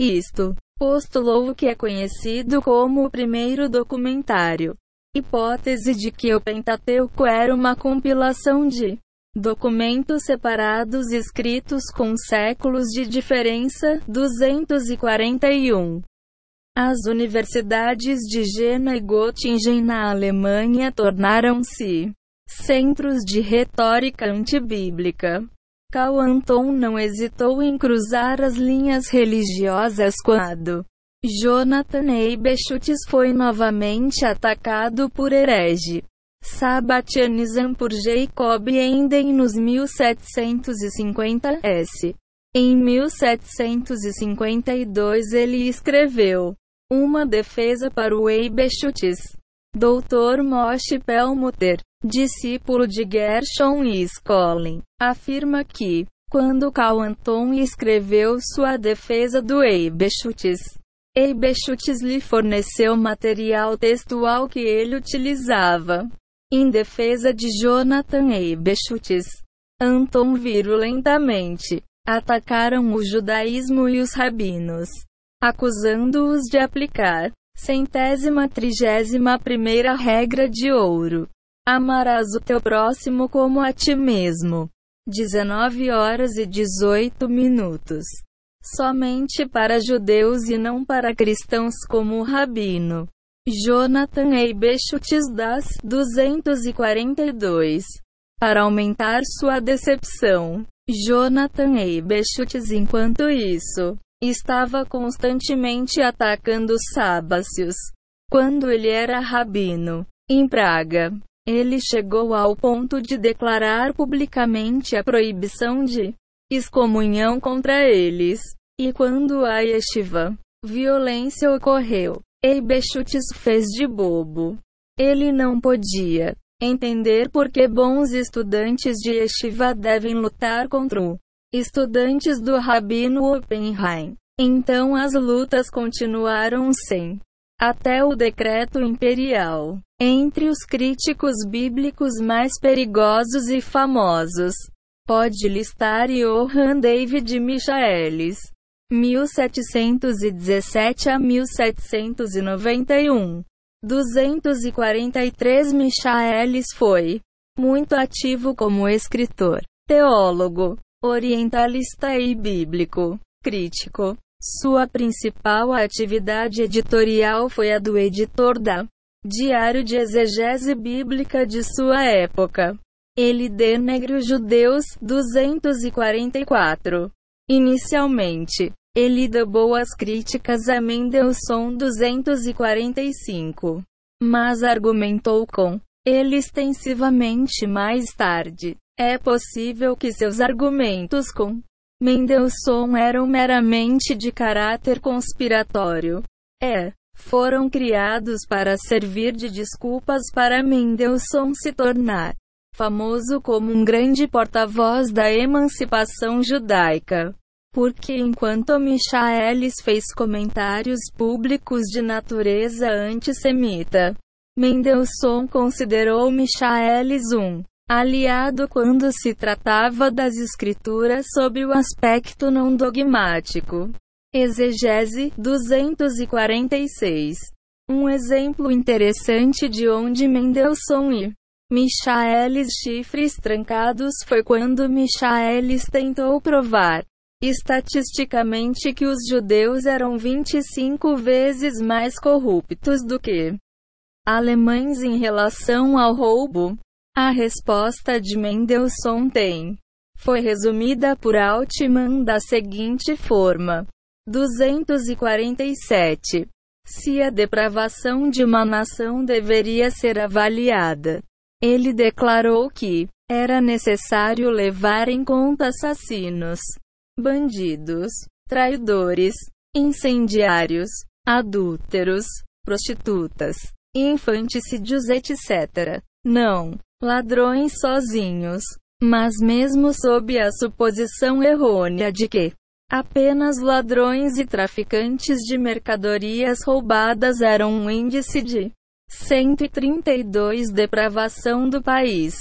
Isto postulou o que é conhecido como o primeiro documentário. Hipótese de que o Pentateuco era uma compilação de documentos separados escritos com séculos de diferença, 241. As universidades de Jena e Göttingen na Alemanha tornaram-se centros de retórica antibíblica. Cal Anton não hesitou em cruzar as linhas religiosas quando Jonathan Eibeschutz foi novamente atacado por herege. Sabatianism por Jacob Enden nos 1750 s. Em 1752 ele escreveu uma defesa para o Eibeschutz. Dr. Moshe Pelmuter, discípulo de Gershon e Scholem, afirma que, quando Cal Anton escreveu sua defesa do Eibeschutz, Eibeschutz lhe forneceu material textual que ele utilizava em defesa de Jonathan Eibeschutz. Anton virulentamente atacaram o judaísmo e os rabinos acusando-os de aplicar centésima trigésima primeira regra de ouro. Amarás o teu próximo como a ti mesmo. 19 horas e 18 minutos. Somente para judeus e não para cristãos como o rabino. Jonathan Eibeschutz das 242. Para aumentar sua decepção, Jonathan Eibeschutz enquanto isso, estava constantemente atacando os sábacios. Quando ele era rabino, em Praga, ele chegou ao ponto de declarar publicamente a proibição de excomunhão contra eles. E quando a yeshiva, violência ocorreu, Eibeschutz fez de bobo. Ele não podia entender por que bons estudantes de yeshiva devem lutar contra o estudantes do Rabino Oppenheim. Então as lutas continuaram sem até o decreto imperial. Entre os críticos bíblicos mais perigosos e famosos, pode listar Johann David Michaelis, 1717 a 1791. 243 Michaelis foi muito ativo como escritor, teólogo, orientalista e bíblico crítico. Sua principal atividade editorial foi a do editor da Diário de Exegese Bíblica de sua época. Ele denegre os judeus 244. Inicialmente, ele deu boas críticas a Mendelssohn 245, mas argumentou com ele extensivamente mais tarde. É possível que seus argumentos com Mendelssohn eram meramente de caráter conspiratório. É, foram criados para servir de desculpas para Mendelssohn se tornar famoso como um grande porta-voz da emancipação judaica. Porque enquanto Michaelis fez comentários públicos de natureza antissemita, Mendelssohn considerou Michaelis um aliado quando se tratava das escrituras sob o aspecto não dogmático. Exegese 246. Um exemplo interessante de onde Mendelssohn e Michaelis chifres trancados foi quando Michaelis tentou provar estatisticamente que os judeus eram 25 vezes mais corruptos do que alemães em relação ao roubo. A resposta de Mendelssohn tem foi resumida por Altman da seguinte forma: 247. Se a depravação de uma nação deveria ser avaliada, ele declarou que era necessário levar em conta assassinos, bandidos, traidores, incendiários, adúlteros, prostitutas, infanticídios, etc. Não ladrões sozinhos. Mas mesmo sob a suposição errônea de que Apenas ladrões e traficantes de mercadorias roubadas eram um índice de 132 depravação do país.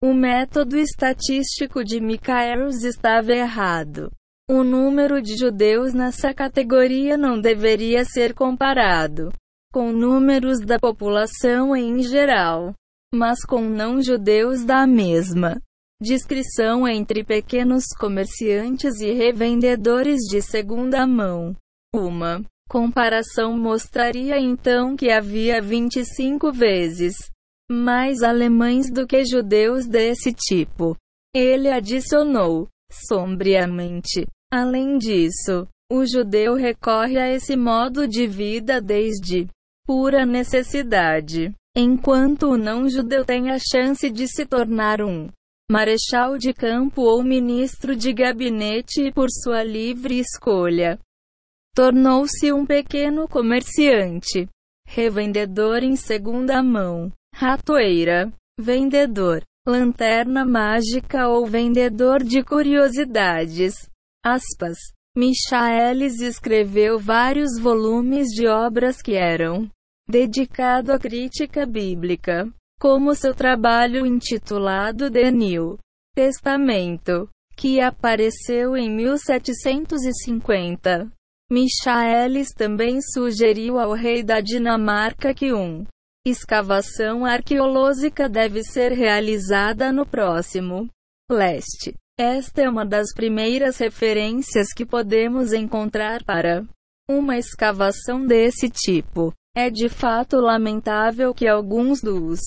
O método estatístico de Michaelis estava errado. O número de judeus nessa categoria não deveria ser comparado com números da população em geral, mas com não-judeus da mesma descrição entre pequenos comerciantes e revendedores de segunda mão. Uma comparação mostraria então que havia 25 vezes mais alemães do que judeus desse tipo. Ele adicionou, sombriamente. Além disso, o judeu recorre a esse modo de vida desde pura necessidade, enquanto o não-judeu tem a chance de se tornar um marechal de campo ou ministro de gabinete por sua livre escolha. Tornou-se um pequeno comerciante, revendedor em segunda mão, ratoeira, vendedor, lanterna mágica ou vendedor de curiosidades. Aspas. Michaelis escreveu vários volumes de obras que eram dedicado à crítica bíblica, como seu trabalho intitulado The New Testamento, que apareceu em 1750. Michaelis também sugeriu ao rei da Dinamarca que um escavação arqueológica deve ser realizada no próximo leste. Esta é uma das primeiras referências que podemos encontrar para uma escavação desse tipo. É de fato lamentável que alguns dos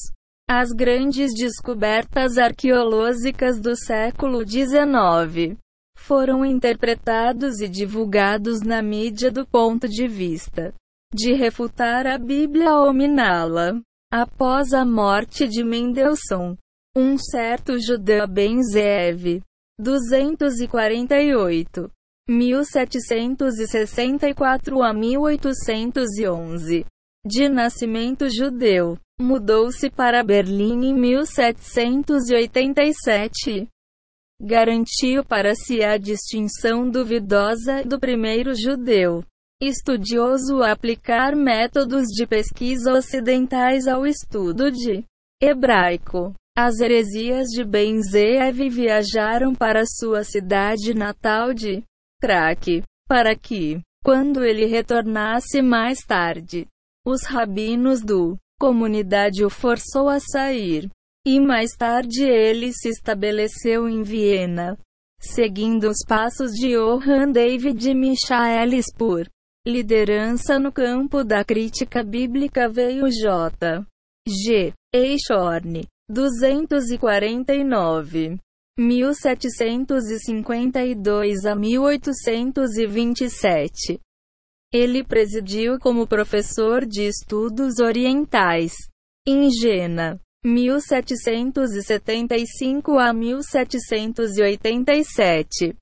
as grandes descobertas arqueológicas do século XIX foram interpretados e divulgados na mídia do ponto de vista de refutar a Bíblia ou miná-la. Após a morte de Mendelssohn, um certo judeu Ben Zev, 248, 1764 a 1811, de nascimento judeu, mudou-se para Berlim em 1787. Garantiu para si a distinção duvidosa do primeiro judeu estudioso aplicar métodos de pesquisa ocidentais ao estudo de hebraico. As heresias de Benzeev viajaram para sua cidade natal de Craque, para que, quando ele retornasse mais tarde, os rabinos do comunidade o forçou a sair. E mais tarde ele se estabeleceu em Viena, seguindo os passos de Johann David Michaelis por liderança no campo da crítica bíblica veio J. G. Eichhorn, 249. 1752 a 1827. Ele presidiu como professor de estudos orientais em Jena, 1775 a 1787.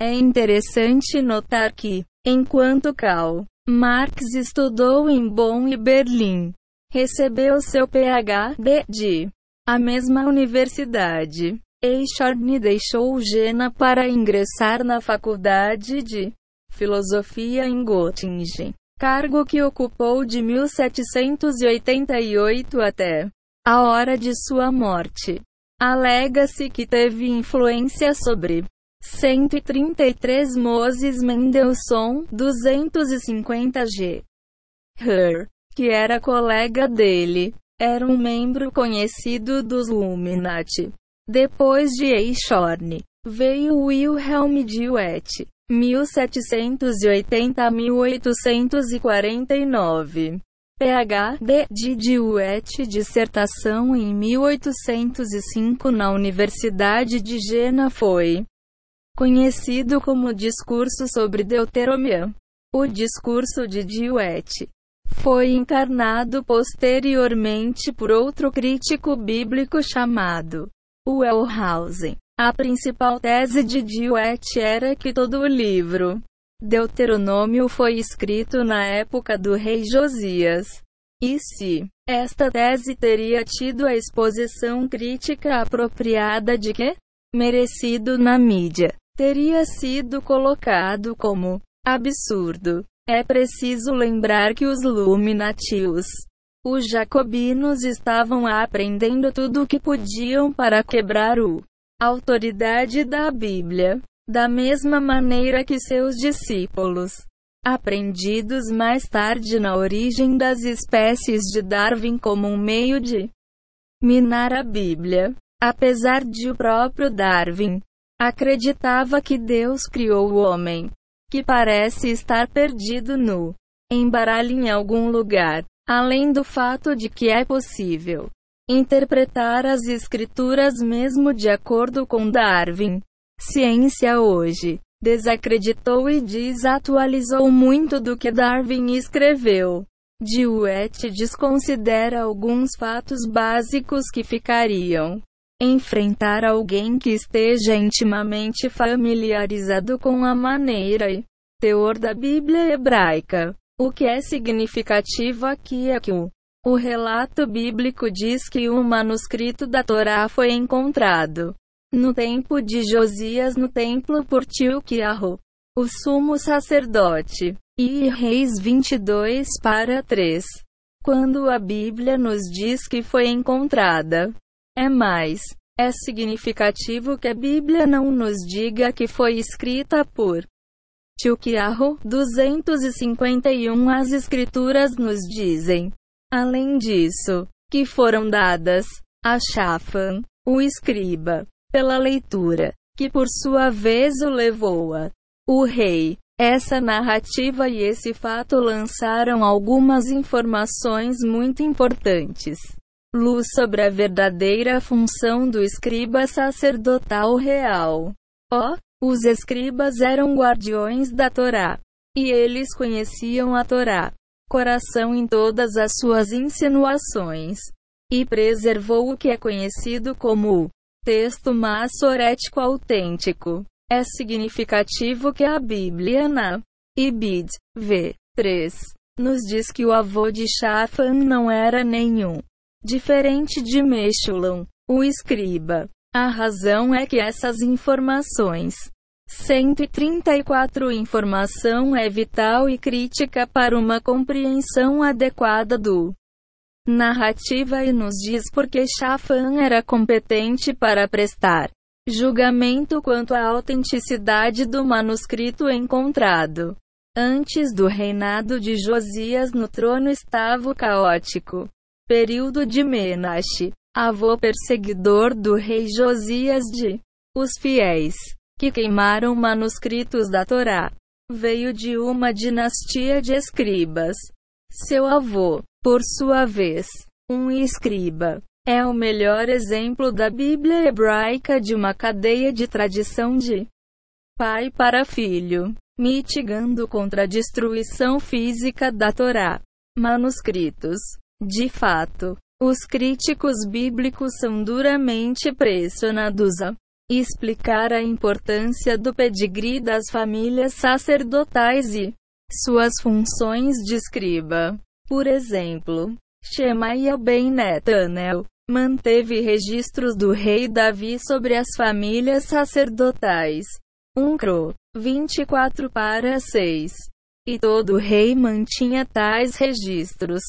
É interessante notar que, enquanto Karl Marx estudou em Bonn e Berlim, recebeu seu Ph.D. de a mesma universidade. Eichhorn deixou Jena para ingressar na faculdade de filosofia em Göttingen, cargo que ocupou de 1788 até a hora de sua morte. Alega-se que teve influência sobre 133 Moses Mendelssohn, 250 G. Her, que era colega dele, era um membro conhecido dos Illuminati. Depois de Eichhorn, veio Wilhelm Duet, 1780 a 1849. Ph.D. de Duet dissertação em 1805 na Universidade de Jena foi conhecido como Discurso sobre Deuteronomia. O discurso de Duet foi encarnado posteriormente por outro crítico bíblico chamado Wellhausen. A principal tese de Duet era que todo o livro Deuteronômio foi escrito na época do rei Josias. E se esta tese teria tido a exposição crítica apropriada de que merecido na mídia, teria sido colocado como absurdo. É preciso lembrar que os Luminatius, os jacobinos estavam aprendendo tudo o que podiam para quebrar o autoridade da Bíblia, da mesma maneira que seus discípulos, aprendidos mais tarde na origem das espécies de Darwin como um meio de minar a Bíblia, apesar de o próprio Darwin acreditava que Deus criou o homem, que parece estar perdido no embaralho em algum lugar, além do fato de que é possível interpretar as escrituras mesmo de acordo com Darwin. Ciência hoje desacreditou e desatualizou muito do que Darwin escreveu. Dewey desconsidera alguns fatos básicos que ficariam enfrentar alguém que esteja intimamente familiarizado com a maneira e teor da Bíblia hebraica. O que é significativo aqui é que o, o relato bíblico diz que o manuscrito da Torá foi encontrado no tempo de Josias no templo por Tilquiarro, o sumo sacerdote, e Reis 22 para 3. Quando a Bíblia nos diz que foi encontrada, é mais. É significativo que a Bíblia não nos diga que foi escrita por Tilquiarro 251 As Escrituras nos dizem, além disso, que foram dadas a Shafan, o escriba, pela leitura, que por sua vez o levou a o rei. Essa narrativa e esse fato lançaram algumas informações muito importantes luz sobre a verdadeira função do escriba sacerdotal real. Ó, oh, os escribas eram guardiões da Torá, e eles conheciam a Torá, coração em todas as suas insinuações, e preservou o que é conhecido como o texto massorético autêntico. É significativo que a Bíblia na Ibid, v. 3, nos diz que o avô de Shafan não era nenhum diferente de Meshullam, o escriba. A razão é que essas informações 134 Informação é vital e crítica para uma compreensão adequada do narrativa e nos diz porque Shafan era competente para prestar julgamento quanto à autenticidade do manuscrito encontrado. Antes do reinado de Josias no trono estava caótico período de Menache, avô perseguidor do rei Josias de os fiéis, que queimaram manuscritos da Torá, veio de uma dinastia de escribas. Seu avô, por sua vez, um escriba, é o melhor exemplo da Bíblia hebraica de uma cadeia de tradição de pai para filho, mitigando contra a destruição física da Torá. Manuscritos de fato, os críticos bíblicos são duramente pressionados a explicar a importância do pedigree das famílias sacerdotais e suas funções de escriba. Por exemplo, Shemaia ben Netanel manteve registros do rei Davi sobre as famílias sacerdotais. 1 Cro 24 para 6. E todo rei mantinha tais registros.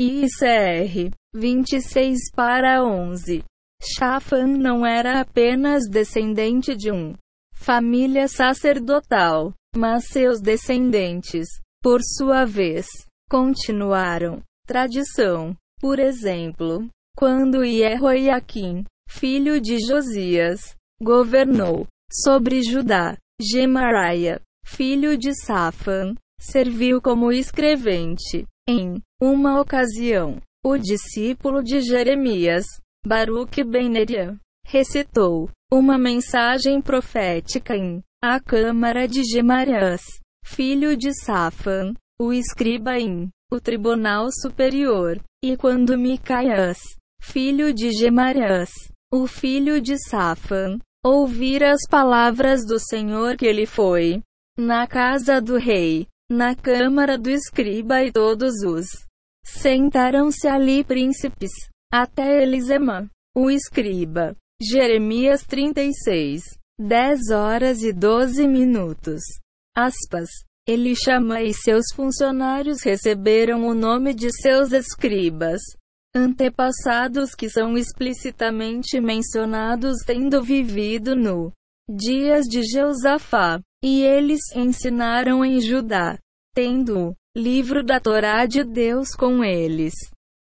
ICR 26 para 11. Shafan não era apenas descendente de um família sacerdotal, mas seus descendentes, por sua vez, continuaram tradição. Por exemplo, quando Jehoiakim, filho de Josias, governou sobre Judá, Gemariah, filho de Safan, serviu como escrevente. Em uma ocasião, o discípulo de Jeremias, Baruch ben Neria, recitou uma mensagem profética em a câmara de Gemarias, filho de Safan, o escriba em o tribunal superior, e quando Micaias, filho de Gemarias, o filho de Safan, ouvir as palavras do Senhor que ele foi na casa do rei, na câmara do escriba e todos os sentaram-se ali príncipes, até Elisema, o escriba. Jeremias 36. 10 horas e 12 minutos. Aspas. Elishama e seus funcionários receberam o nome de seus escribas, antepassados que são explicitamente mencionados tendo vivido no dias de Jeusafá, e eles ensinaram em Judá, tendo o livro da Torá de Deus com eles.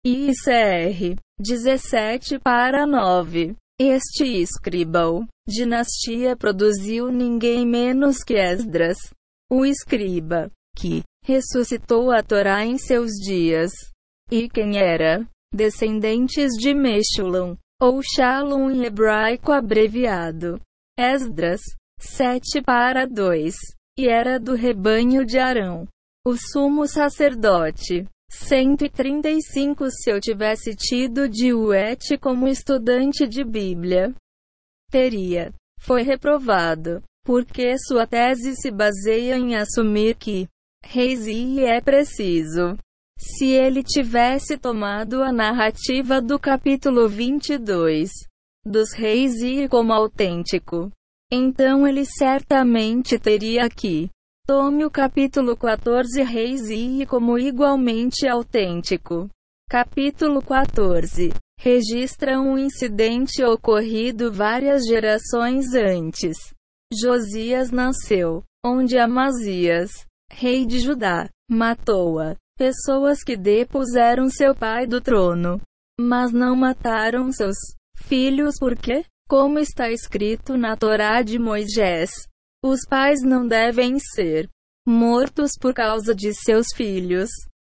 ICR 17 para 9. Este escribal dinastia produziu ninguém menos que Esdras, o escriba, que ressuscitou a Torá em seus dias. E quem era? Descendentes de Meshulam, ou Shalom em hebraico abreviado. Esdras, 7 para 2. E era do rebanho de Arão, o sumo sacerdote. 135 Se eu tivesse tido de Uete como estudante de Bíblia, teria. Foi reprovado porque sua tese se baseia em assumir que Reisi é preciso. Se ele tivesse tomado a narrativa do capítulo 22 dos reis e como autêntico, então ele certamente teria que tome o capítulo 14 reis e como igualmente autêntico. Capítulo 14 registra um incidente ocorrido várias gerações antes. Josias nasceu, onde Amazias, rei de Judá, matou-a. Pessoas que depuseram seu pai do trono, mas não mataram seus filhos porque, como está escrito na Torá de Moisés, os pais não devem ser mortos por causa de seus filhos,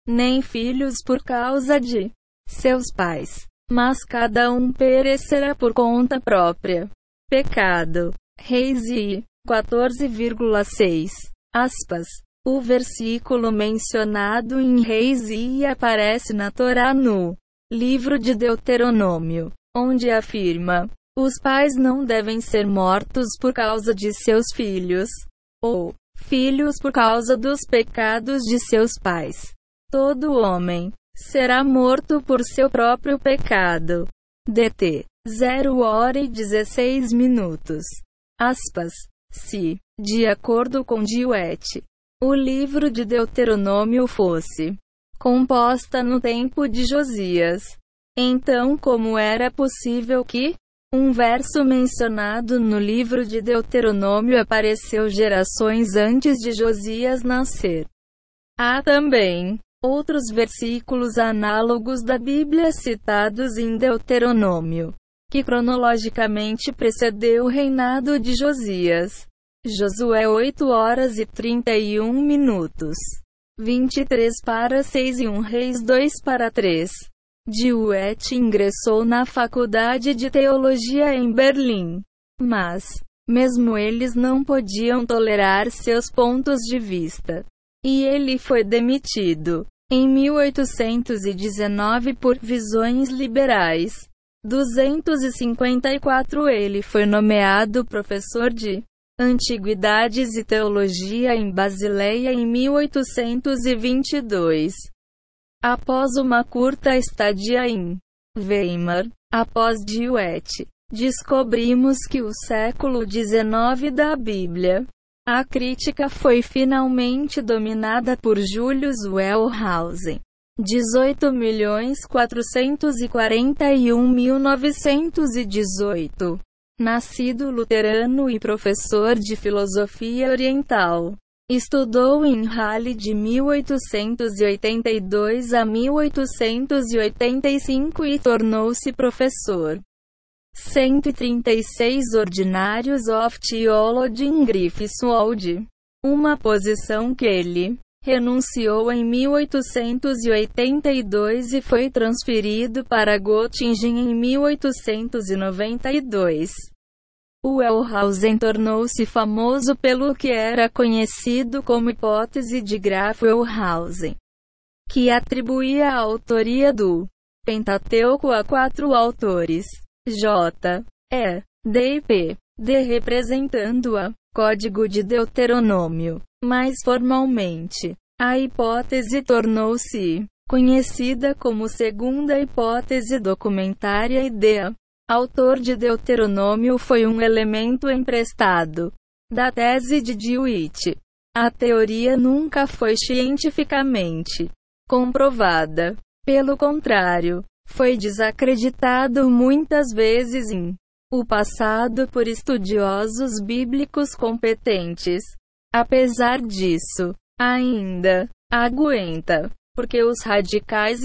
nem filhos por causa de seus pais, mas cada um perecerá por conta própria. Pecado. Reis e 14,6 aspas. O versículo mencionado em Reis e aparece na Torá no livro de Deuteronômio, onde afirma: os pais não devem ser mortos por causa de seus filhos, ou filhos por causa dos pecados de seus pais. Todo homem será morto por seu próprio pecado. DT 0 hora e 16 minutos aspas, se, de acordo com Diuete, o livro de Deuteronômio fosse composta no tempo de Josias, então como era possível que um verso mencionado no livro de Deuteronômio apareceu gerações antes de Josias nascer? Há também outros versículos análogos da Bíblia citados em Deuteronômio que cronologicamente precedeu o reinado de Josias. Josué 8 horas e 31 minutos. 23 para 6 e 1 Reis 2 para 3. Diuet ingressou na faculdade de teologia em Berlim. Mas, mesmo eles não podiam tolerar seus pontos de vista. E ele foi demitido, em 1819 por visões liberais. 254 Ele foi nomeado professor de Antiguidades e Teologia em Basileia em 1822. Após uma curta estadia em Weimar, após Diuet, descobrimos que o século XIX da Bíblia, a crítica foi finalmente dominada por Julius Wellhausen. 18.441.918. Nascido luterano e professor de filosofia oriental. Estudou em Halle de 1882 a 1885 e tornou-se professor. 136 Ordinários of Theology in Griffithswold. Uma posição que ele renunciou em 1882 e foi transferido para Göttingen em 1892. Wellhausen tornou-se famoso pelo que era conhecido como hipótese de Graf Wellhausen, que atribuía a autoria do Pentateuco a quatro autores: J, E, D e P, D representando a Código de Deuteronômio. Mais formalmente, a hipótese tornou-se conhecida como segunda hipótese documentária idea. Autor de Deuteronômio, foi um elemento emprestado da tese de Dewitt. A teoria nunca foi cientificamente comprovada. Pelo contrário, foi desacreditado muitas vezes em o passado por estudiosos bíblicos competentes. Apesar disso, ainda aguenta, porque os radicais